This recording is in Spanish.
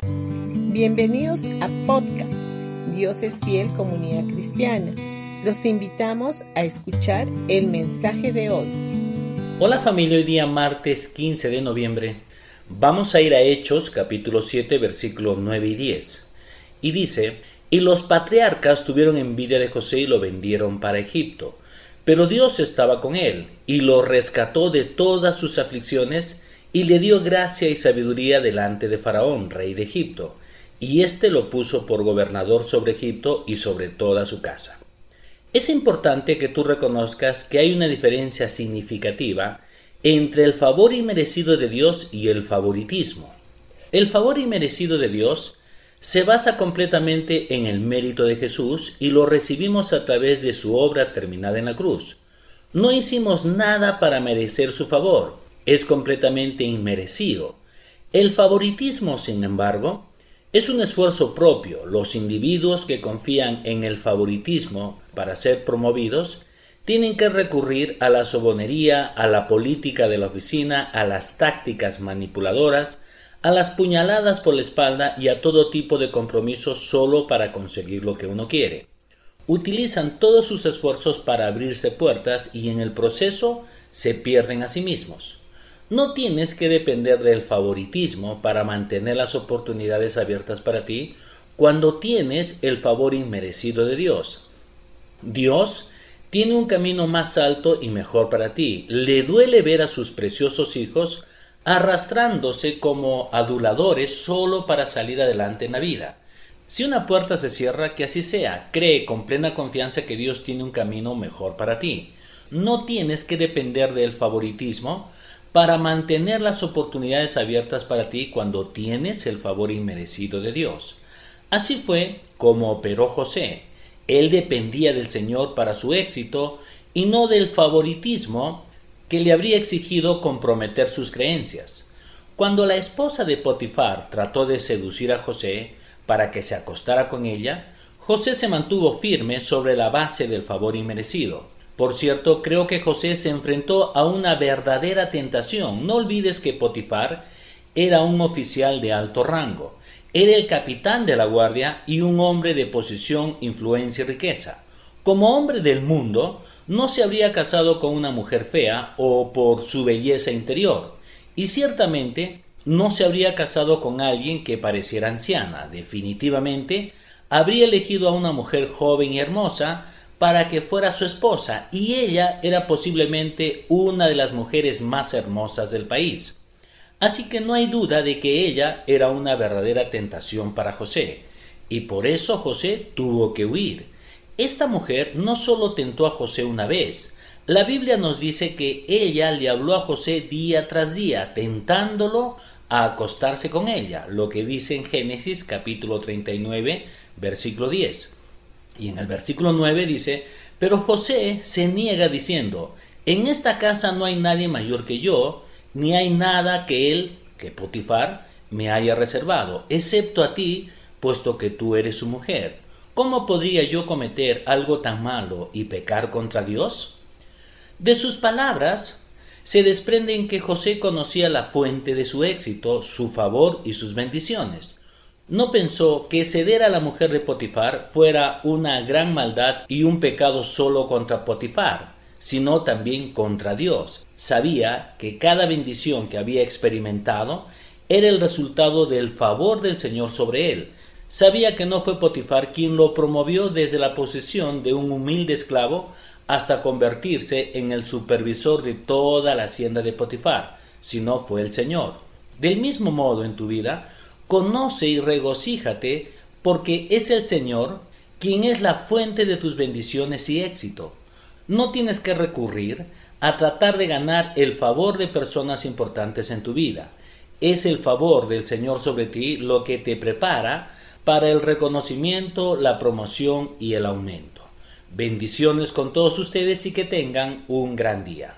Bienvenidos a podcast Dios es fiel comunidad cristiana. Los invitamos a escuchar el mensaje de hoy. Hola familia, hoy día martes 15 de noviembre. Vamos a ir a Hechos capítulo 7 versículos 9 y 10. Y dice, y los patriarcas tuvieron envidia de José y lo vendieron para Egipto. Pero Dios estaba con él y lo rescató de todas sus aflicciones y le dio gracia y sabiduría delante de Faraón, rey de Egipto y éste lo puso por gobernador sobre Egipto y sobre toda su casa. Es importante que tú reconozcas que hay una diferencia significativa entre el favor inmerecido de Dios y el favoritismo. El favor inmerecido de Dios se basa completamente en el mérito de Jesús y lo recibimos a través de su obra terminada en la cruz. No hicimos nada para merecer su favor, es completamente inmerecido. El favoritismo, sin embargo, es un esfuerzo propio. Los individuos que confían en el favoritismo para ser promovidos tienen que recurrir a la sobonería, a la política de la oficina, a las tácticas manipuladoras, a las puñaladas por la espalda y a todo tipo de compromisos solo para conseguir lo que uno quiere. Utilizan todos sus esfuerzos para abrirse puertas y en el proceso se pierden a sí mismos. No tienes que depender del favoritismo para mantener las oportunidades abiertas para ti cuando tienes el favor inmerecido de Dios. Dios tiene un camino más alto y mejor para ti. Le duele ver a sus preciosos hijos arrastrándose como aduladores solo para salir adelante en la vida. Si una puerta se cierra, que así sea. Cree con plena confianza que Dios tiene un camino mejor para ti. No tienes que depender del favoritismo para mantener las oportunidades abiertas para ti cuando tienes el favor inmerecido de Dios. Así fue como operó José. Él dependía del Señor para su éxito y no del favoritismo que le habría exigido comprometer sus creencias. Cuando la esposa de Potifar trató de seducir a José para que se acostara con ella, José se mantuvo firme sobre la base del favor inmerecido. Por cierto, creo que José se enfrentó a una verdadera tentación. No olvides que Potifar era un oficial de alto rango. Era el capitán de la guardia y un hombre de posición, influencia y riqueza. Como hombre del mundo, no se habría casado con una mujer fea o por su belleza interior. Y ciertamente no se habría casado con alguien que pareciera anciana. Definitivamente habría elegido a una mujer joven y hermosa, para que fuera su esposa y ella era posiblemente una de las mujeres más hermosas del país. Así que no hay duda de que ella era una verdadera tentación para José, y por eso José tuvo que huir. Esta mujer no solo tentó a José una vez, la Biblia nos dice que ella le habló a José día tras día, tentándolo a acostarse con ella, lo que dice en Génesis capítulo 39, versículo 10. Y en el versículo 9 dice, pero José se niega diciendo, en esta casa no hay nadie mayor que yo, ni hay nada que él, que Potifar, me haya reservado, excepto a ti, puesto que tú eres su mujer. ¿Cómo podría yo cometer algo tan malo y pecar contra Dios? De sus palabras se desprende en que José conocía la fuente de su éxito, su favor y sus bendiciones no pensó que ceder a la mujer de Potifar fuera una gran maldad y un pecado solo contra Potifar, sino también contra Dios. Sabía que cada bendición que había experimentado era el resultado del favor del Señor sobre él. Sabía que no fue Potifar quien lo promovió desde la posición de un humilde esclavo hasta convertirse en el supervisor de toda la hacienda de Potifar, sino fue el Señor. Del mismo modo en tu vida, Conoce y regocíjate, porque es el Señor quien es la fuente de tus bendiciones y éxito. No tienes que recurrir a tratar de ganar el favor de personas importantes en tu vida. Es el favor del Señor sobre ti lo que te prepara para el reconocimiento, la promoción y el aumento. Bendiciones con todos ustedes y que tengan un gran día.